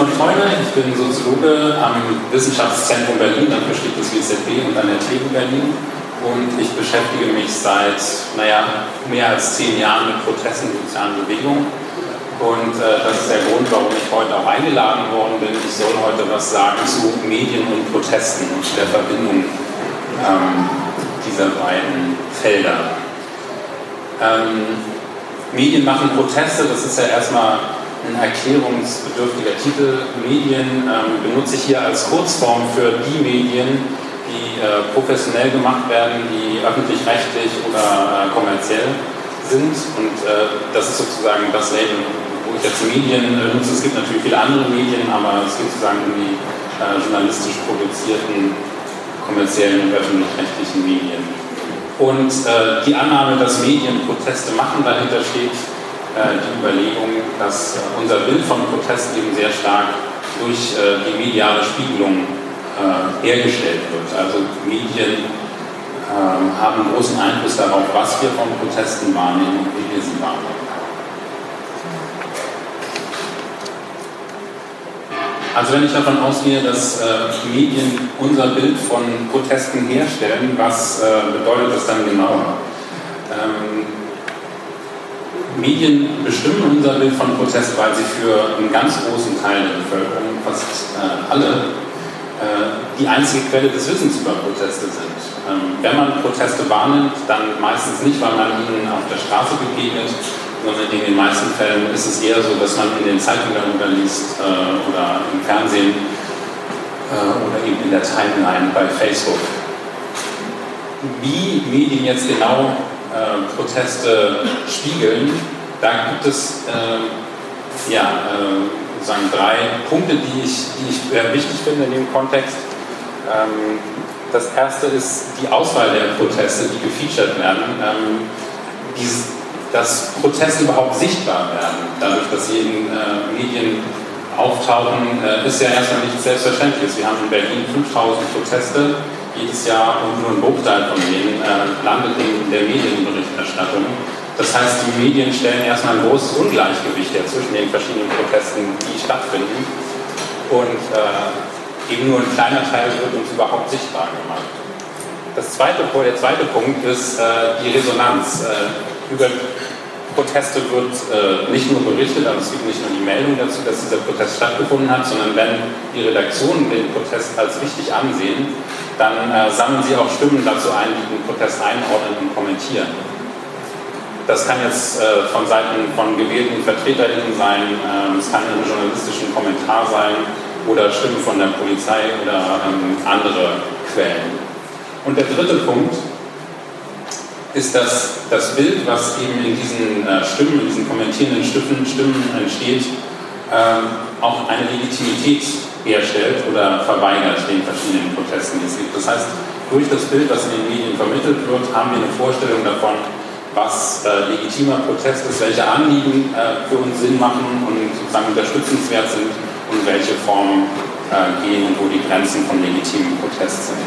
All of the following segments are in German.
Simon Theuner, ich bin Soziologe am Wissenschaftszentrum Berlin, dafür steht das WZB und an der TU Berlin. Und ich beschäftige mich seit, naja, mehr als zehn Jahren mit Protesten und sozialen Bewegungen. Und äh, das ist der Grund, warum ich heute auch eingeladen worden bin. Ich soll heute was sagen zu Medien und Protesten und der Verbindung ähm, dieser beiden Felder. Ähm, Medien machen Proteste, das ist ja erstmal ein erklärungsbedürftiger Titel. Medien ähm, benutze ich hier als Kurzform für die Medien, die äh, professionell gemacht werden, die öffentlich-rechtlich oder äh, kommerziell sind. Und äh, das ist sozusagen das Label, wo ich jetzt Medien äh, nutze. Es gibt natürlich viele andere Medien, aber es geht sozusagen um die äh, journalistisch produzierten kommerziellen und öffentlich-rechtlichen Medien. Und äh, die Annahme, dass Medien Proteste machen, dahinter steht die Überlegung, dass äh, unser Bild von Protest eben sehr stark durch äh, die mediale Spiegelung hergestellt wird. Also Medien ähm, haben großen Einfluss darauf, was wir von Protesten wahrnehmen und wie wir sie wahrnehmen. Also wenn ich davon ausgehe, dass äh, Medien unser Bild von Protesten herstellen, was äh, bedeutet das dann genauer? Ähm, Medien bestimmen unser Bild von Protest, weil sie für einen ganz großen Teil der Bevölkerung, fast äh, alle, äh, die einzige Quelle des Wissens über Proteste sind. Ähm, wenn man Proteste wahrnimmt, dann meistens nicht, weil man ihnen auf der Straße begegnet, sondern in den meisten Fällen ist es eher so, dass man in den Zeitungen darüber liest äh, oder im Fernsehen äh, oder eben in der Timeline bei Facebook. Wie Medien jetzt genau äh, Proteste spiegeln, da gibt es äh, ja, äh, sagen drei Punkte, die ich, die ich sehr wichtig finde in dem Kontext. Ähm, das erste ist die Auswahl der Proteste, die gefeatured werden. Ähm, dies, dass Proteste überhaupt sichtbar werden, dadurch, dass sie in äh, Medien auftauchen, äh, ist ja erstmal nichts Selbstverständliches. Wir haben in Berlin 5000 Proteste jedes Jahr und nur ein Bruchteil von denen äh, landet in der Medienberichterstattung. Das heißt, die Medien stellen erstmal ein großes Ungleichgewicht her zwischen den verschiedenen Protesten, die stattfinden. Und äh, eben nur ein kleiner Teil wird uns überhaupt sichtbar gemacht. Das zweite, der zweite Punkt ist äh, die Resonanz. Äh, über Proteste wird äh, nicht nur berichtet, aber es gibt nicht nur die Meldung dazu, dass dieser Protest stattgefunden hat, sondern wenn die Redaktionen den Protest als wichtig ansehen, dann äh, sammeln sie auch Stimmen dazu ein, die den Protest einordnen und kommentieren. Das kann jetzt äh, von Seiten von gewählten VertreterInnen sein, ähm, es kann ein journalistischen Kommentar sein oder Stimmen von der Polizei oder ähm, andere Quellen. Und der dritte Punkt ist, dass das Bild, was eben in diesen äh, Stimmen, in diesen kommentierenden Stimmen, Stimmen entsteht, ähm, auch eine Legitimität herstellt oder verweigert den verschiedenen Protesten, die es gibt. Das heißt, durch das Bild, was in den Medien vermittelt wird, haben wir eine Vorstellung davon, was äh, legitimer Protest ist, welche Anliegen äh, für uns Sinn machen und sozusagen unterstützenswert sind und welche Formen äh, gehen und wo die Grenzen von legitimem Protest sind.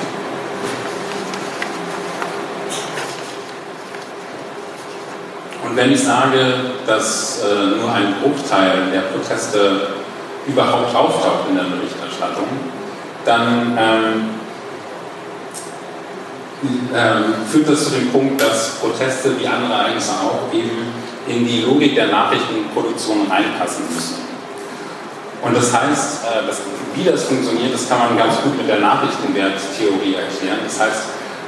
Und wenn ich sage, dass äh, nur ein Bruchteil der Proteste überhaupt auftaucht in der Berichterstattung, dann ähm, ähm, führt das zu dem Punkt, dass Proteste wie andere Ereignisse auch eben in die Logik der Nachrichtenproduktion reinpassen müssen. Und das heißt, äh, dass, wie das funktioniert, das kann man ganz gut mit der Nachrichtenwerttheorie erklären. Das heißt,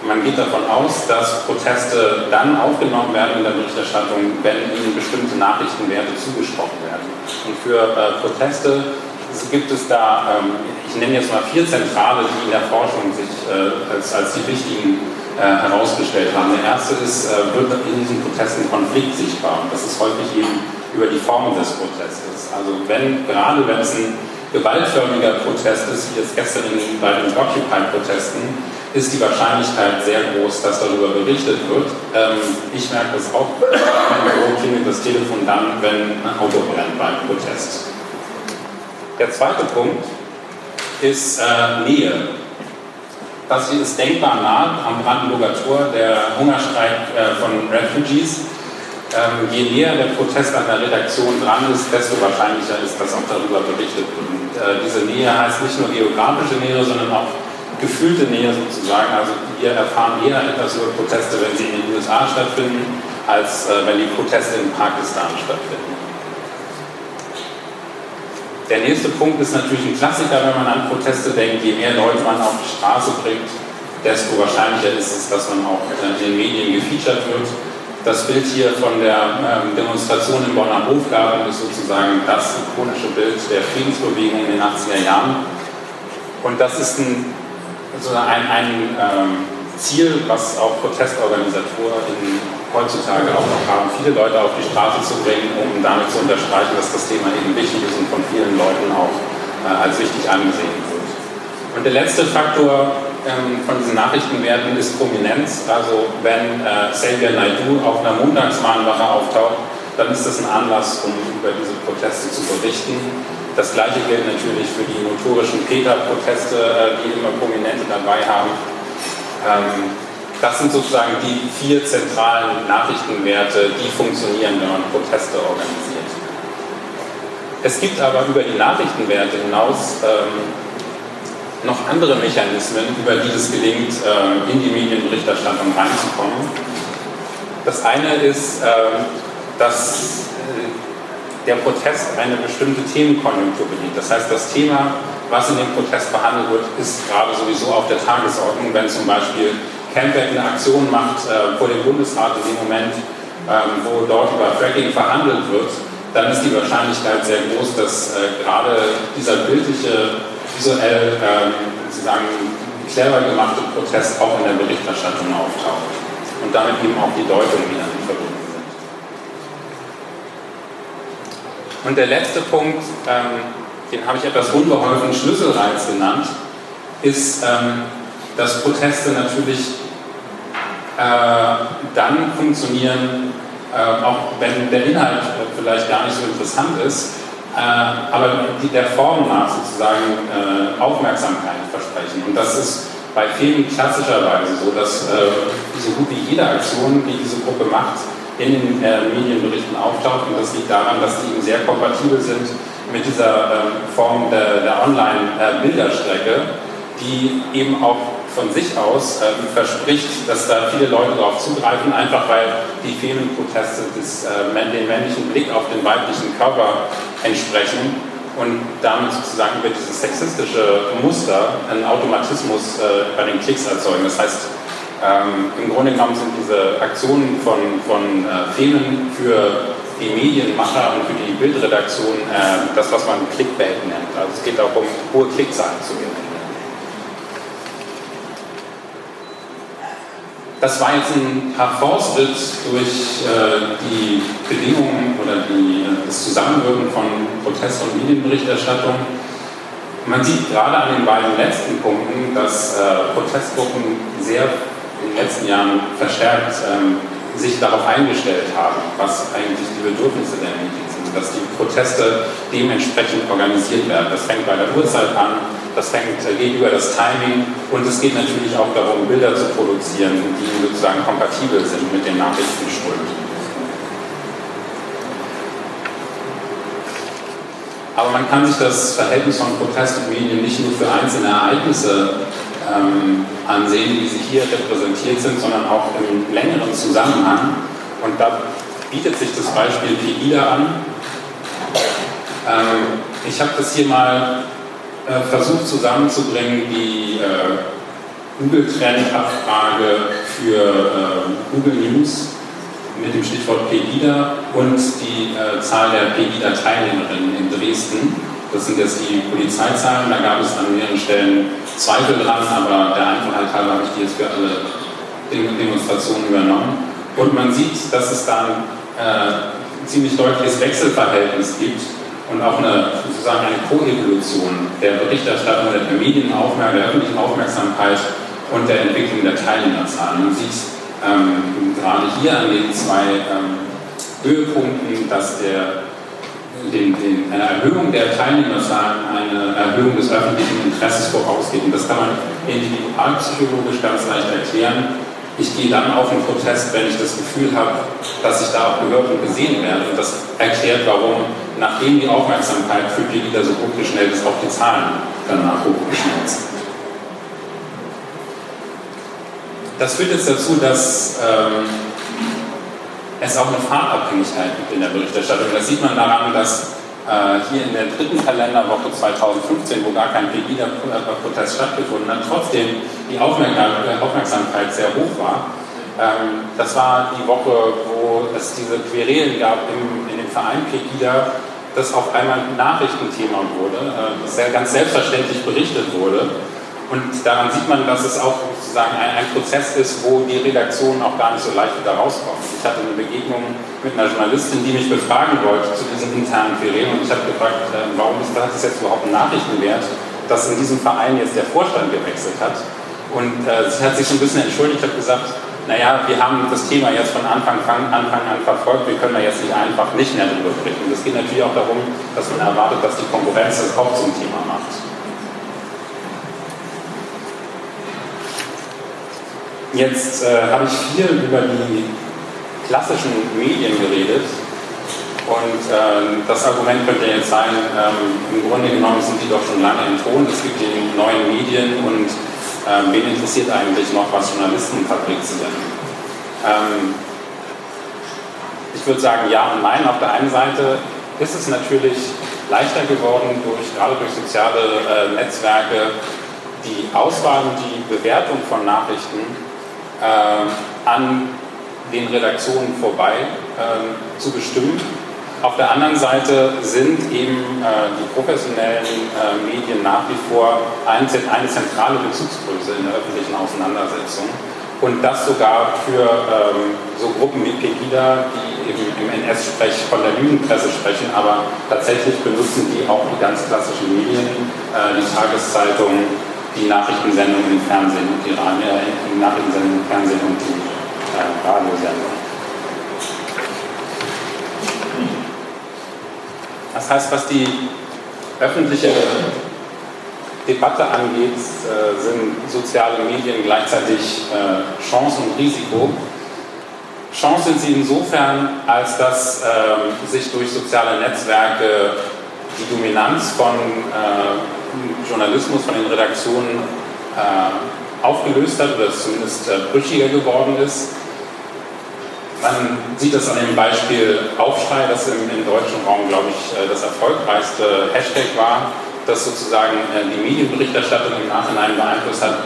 man geht davon aus, dass Proteste dann aufgenommen werden in der Berichterstattung, wenn ihnen bestimmte Nachrichtenwerte zugesprochen werden. Und für äh, Proteste gibt es da, ähm, ich nenne jetzt mal vier Zentrale, die in der Forschung sich äh, als, als die wichtigen äh, herausgestellt haben. Der erste ist, äh, wird in diesen Protesten Konflikt sichtbar. Und das ist häufig eben über die Form des Protestes. Also wenn, gerade wenn es ein gewaltförmiger Protest ist, wie jetzt gestern bei den Occupy-Protesten, ist die Wahrscheinlichkeit sehr groß, dass darüber berichtet wird. Ähm, ich merke das auch, wo klingelt das Telefon dann, wenn ein Auto brennt beim Protest. Der zweite Punkt ist äh, Nähe. Das hier ist denkbar nah am Brandenburger Tor, der Hungerstreik äh, von Refugees. ähm, je näher der Protest an der Redaktion dran ist, desto wahrscheinlicher ist, dass auch darüber berichtet wird. Und äh, diese Nähe heißt nicht nur geografische Nähe, sondern auch gefühlte Nähe sozusagen. Also wir erfahren eher etwas über Proteste, wenn sie in den USA stattfinden, als äh, wenn die Proteste in Pakistan stattfinden. Der nächste Punkt ist natürlich ein Klassiker, wenn man an Proteste denkt. Je mehr Leute man auf die Straße bringt, desto wahrscheinlicher ist es, dass man auch in den Medien gefeatured wird. Das Bild hier von der ähm, Demonstration im Bonner Hofgarten ist sozusagen das ikonische Bild der Friedensbewegung in den 80er Jahren. Und das ist ein, also ein, ein ähm, Ziel, was auch Protestorganisatoren heutzutage auch noch haben, viele Leute auf die Straße zu bringen, um damit zu unterstreichen, dass das Thema eben wichtig ist und von vielen Leuten auch äh, als wichtig angesehen wird. Und der letzte Faktor, ähm, von diesen Nachrichtenwerten ist Prominenz. Also wenn äh, Xavier Naidu auf einer Montagsmahnwache auftaucht, dann ist das ein Anlass, um über diese Proteste zu berichten. Das gleiche gilt natürlich für die notorischen Peter-Proteste, äh, die immer Prominente dabei haben. Ähm, das sind sozusagen die vier zentralen Nachrichtenwerte, die funktionieren, wenn man Proteste organisiert. Es gibt aber über die Nachrichtenwerte hinaus ähm, noch andere Mechanismen, über die es gelingt, äh, in die Medienberichterstattung reinzukommen. Das eine ist, ähm, dass äh, der Protest eine bestimmte Themenkonjunktur bedient. Das heißt, das Thema, was in dem Protest behandelt wird, ist gerade sowieso auf der Tagesordnung, wenn zum Beispiel Campbell eine Aktion macht äh, vor dem Bundesrat in dem Moment, ähm, wo dort über Fracking verhandelt wird, dann ist die Wahrscheinlichkeit sehr groß, dass gerade dieser bildliche visuell ähm, sozusagen clever gemachte Protest auch in der Berichterstattung auftaucht und damit eben auch die Deutung wieder verbunden sind. Und der letzte Punkt, ähm, den habe ich etwas unbeholfen Schlüsselreiz genannt, ist, ähm, dass Proteste natürlich äh, dann funktionieren, äh, auch wenn der Inhalt vielleicht gar nicht so interessant ist, äh, aber die der Form nach sozusagen äh, Aufmerksamkeit versprechen. Und das ist bei vielen klassischerweise so, dass äh, so gut wie jede Aktion, die diese Gruppe macht, in den Medienberichten auftaucht. Und das liegt daran, dass die eben sehr kompatibel sind mit dieser ähm, Form der, der Online-Bilderstrecke, die eben auch von sich aus äh, verspricht, dass da viele Leute darauf zugreifen, einfach weil die Femenproteste des, äh, den männlichen Blick auf den weiblichen Körper entsprechen und damit sozusagen über dieses sexistische Muster einen Automatismus äh, bei den Klicks erzeugen. Das heißt, ähm, im Grunde genommen sind diese Aktionen von, von äh, Femen für die Medienmacher und für die Bildredaktion äh, das, was man Clickbait nennt. Also es geht auch um hohe Klickzahlen zu generieren. Das war jetzt ein Parforce-Ritt durch äh, die Bedingungen oder die, äh, das Zusammenwirken von Protest- und Medienberichterstattung. Man sieht gerade an den beiden letzten Punkten, dass äh, Protestgruppen sehr in den letzten Jahren verstärkt ähm, sich darauf eingestellt haben, was eigentlich die Bedürfnisse der Medien sind, dass die Proteste dementsprechend organisiert werden. Das fängt bei der Uhrzeit an, das fängt, äh, geht über das Timing und es geht natürlich auch darum, Bilder zu produzieren, die sozusagen kompatibel sind mit den Nachrichtenströmen. Aber man kann sich das Verhältnis von Protest und Medien nicht nur für einzelne Ereignisse ähm, ansehen, wie sie hier repräsentiert sind, sondern auch im längeren Zusammenhang. Und da bietet sich das Beispiel Pegida an. Ähm, ich habe das hier mal äh, versucht zusammenzubringen, die äh, Google-Trend-Abfrage für äh, Google News mit dem Stichwort Pegida und die äh, Zahl der Pegida-Teilnehmerinnen in Dresden. Das sind jetzt die Polizeizahlen, da gab es an mehreren Stellen Zweifel dran, aber der Einfachheit halber habe ich die jetzt für alle Demonstrationen übernommen. Und man sieht, dass es da ein äh, ziemlich deutliches Wechselverhältnis gibt und auch eine, sozusagen eine Koevolution der Berichterstattung, der Medienaufmerksamkeit, der öffentlichen Aufmerksamkeit und der Entwicklung der Teilnehmerzahlen. Man sieht ähm, gerade hier an den zwei ähm, Höhepunkten, dass der, den, den, eine Erhöhung der Teilnehmerzahlen eine Erhöhung des öffentlichen Interesses vorausgeht. Und das kann man individualpsychologisch ganz leicht erklären. Ich gehe dann auf einen Protest, wenn ich das Gefühl habe, dass ich da auch gehört und gesehen werde. Und das erklärt, warum, nachdem die Aufmerksamkeit für Pegida so hochgeschnellt ist, auch die Zahlen danach hochgeschnellt sind. Das führt jetzt dazu, dass ähm, es auch eine Fahrtabhängigkeit gibt in der Berichterstattung. Das sieht man daran, dass äh, hier in der dritten Kalenderwoche 2015, wo gar kein Pegida-Protest stattgefunden hat, trotzdem die Aufmerksamkeit sehr hoch war. Ähm, das war die Woche, wo es diese Querelen gab in dem Verein Pegida, das auf einmal ein Nachrichtenthema wurde, äh, das sehr ganz selbstverständlich berichtet wurde. Und daran sieht man, dass es auch sozusagen ein, ein, Prozess ist, wo die Redaktion auch gar nicht so leicht wieder rauskommt. Ich hatte eine Begegnung mit einer Journalistin, die mich befragen wollte zu diesen internen Ferien und ich habe gefragt, äh, warum ist das jetzt überhaupt ein Nachrichtenwert, dass in diesem Verein jetzt der Vorstand gewechselt hat. Und äh, sie hat sich so ein bisschen entschuldigt, habe gesagt, naja, wir haben das Thema jetzt von Anfang, Anfang an verfolgt, wir können da jetzt nicht einfach nicht mehr drüber sprechen. Es geht natürlich auch darum, dass man erwartet, dass die Konkurrenz das auch zum Thema macht. Jetzt äh, habe ich viel über die klassischen Medien geredet und äh, das Argument könnte jetzt sein, ähm, im Grunde genommen sind die doch schon lange im Ton, es gibt die neuen Medien und äh, wen interessiert eigentlich noch, was Journalisten fabrizieren? Ähm, ich würde sagen ja und nein. Auf der einen Seite ist es natürlich leichter geworden, durch, gerade durch soziale äh, Netzwerke, die Auswahl und die Bewertung von Nachrichten an den Redaktionen vorbei äh, zu bestimmen. Auf der anderen Seite sind eben äh, die professionellen äh, Medien nach wie vor ein, eine zentrale Bezugsgröße in der öffentlichen Auseinandersetzung. Und das sogar für ähm, so Gruppen wie Pegida, die eben im NS-Sprech von der Lügenpresse sprechen, aber tatsächlich benutzen die auch die ganz klassischen Medien, äh, die Tageszeitung, die Nachrichtensendung im Fernsehen und die, äh, die Nachrichtensendung im Fernsehen und die äh, Radiosendung. Das heißt, was die öffentliche Debatte angeht, äh, sind soziale Medien gleichzeitig äh, Chance und Risiko. Chance sind sie insofern, als dass ähm, sich durch soziale Netzwerke die Dominanz von äh, Journalismus, von den Redaktionen äh, aufgelöst hat oder zumindest äh, brüchiger geworden ist. Man sieht das an dem Beispiel Aufschrei, das im, im deutschen Raum, glaube ich, äh, das erfolgreichste Hashtag war, das sozusagen äh, die Medienberichterstattung im Nachhinein beeinflusst hat.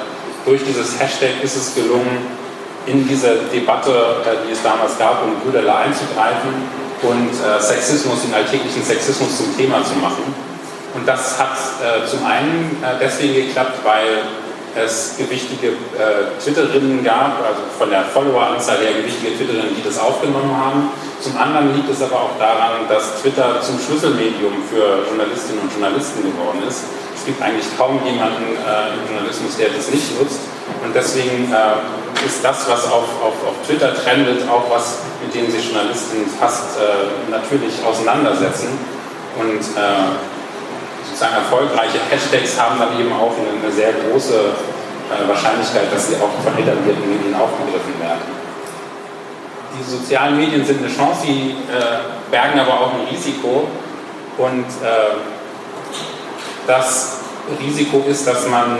Durch dieses Hashtag ist es gelungen, in diese Debatte, äh, die es damals gab, um Brüderle einzugreifen und Sexismus, den alltäglichen Sexismus zum Thema zu machen. Und das hat äh, zum einen äh, deswegen geklappt, weil es gewichtige äh, Twitterinnen gab, also von der Followeranzahl her gewichtige Twitterinnen, die das aufgenommen haben. Zum anderen liegt es aber auch daran, dass Twitter zum Schlüsselmedium für Journalistinnen und Journalisten geworden ist. Es gibt eigentlich kaum jemanden äh, im Journalismus, der das nicht nutzt. Und deswegen äh, ist das, was auf, auf, auf Twitter trendet, auch was, mit dem sich Journalisten fast äh, natürlich auseinandersetzen. Und sozusagen erfolgreiche Hashtags haben dann eben auch eine, sehr große äh, Wahrscheinlichkeit, dass sie auch von etablierten Medien aufgegriffen werden. Die sozialen Medien sind eine Chance, sie äh, bergen aber auch ein Risiko. Und äh, das Risiko ist, dass man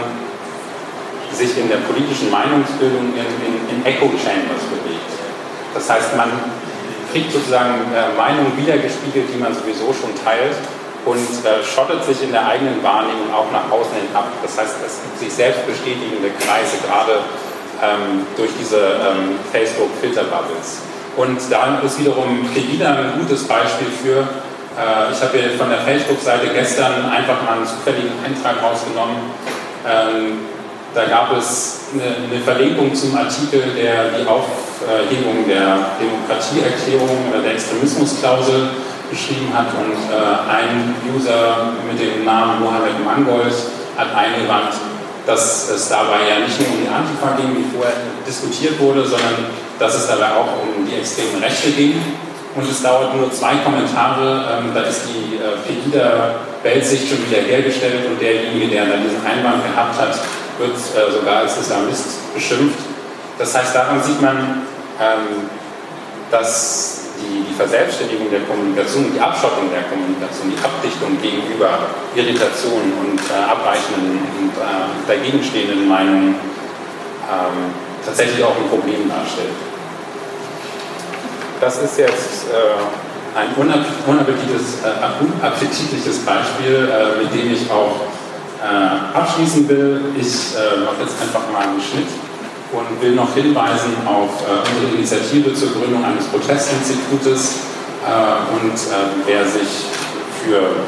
sich in der politischen Meinungsbildung in, in, in Echo Chambers bewegt. Das heißt, man kriegt sozusagen äh, Meinungen wiedergespiegelt, die man sowieso schon teilt und äh, schottet sich in der eigenen Wahrnehmung auch nach außen hin ab. Das heißt, es gibt sich selbst bestätigende Kreise, gerade ähm, durch diese ähm, Facebook-Filter-Bubbles. Und da ist wiederum Pegida ein gutes Beispiel für. Äh, ich habe hier von der Facebook-Seite gestern einfach mal einen zufälligen Eintrag rausgenommen. Ähm, da gab es eine, eine, Verlinkung zum Artikel, der die Aufhebung der Demokratieerklärung oder der Extremismusklausel geschrieben hat und äh, ein User mit dem Namen Mohammed Mangold hat eingewandt, dass es dabei ja nicht nur um die Antifa ging, wie vorher diskutiert wurde, sondern dass es dabei auch um die extremen Rechte ging. Und es dauert nur zwei Kommentare, ähm, da ist die äh, Pegida-Weltsicht schon wieder hergestellt und derjenige, der dann diesen Einwand gehabt hat, wird äh, sogar als Islamist beschimpft. das heißt, daran sieht man, ähm, dass die, die, Verselbstständigung der Kommunikation, die Abschottung der Kommunikation, die Abdichtung gegenüber Irritationen und äh, abweichenden und äh, dagegenstehenden Meinungen ähm, tatsächlich auch ein Problem darstellt. Das ist jetzt äh, ein unappetitliches, äh, unappetitliches Beispiel, äh, mit dem ich auch äh, abschließen will. Ich mache jetzt einfach mal einen Schnitt und will noch hinweisen auf äh, unsere Initiative zur Gründung eines Protestinstitutes äh, und äh, wer sich für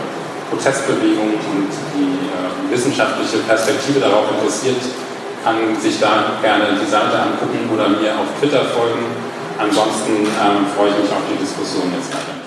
Protestbewegung und die äh, wissenschaftliche Perspektive darauf interessiert, kann sich da gerne die Seite angucken oder mir auf Twitter folgen. Ansonsten ähm, freue ich mich auf die Diskussion jetzt weiter.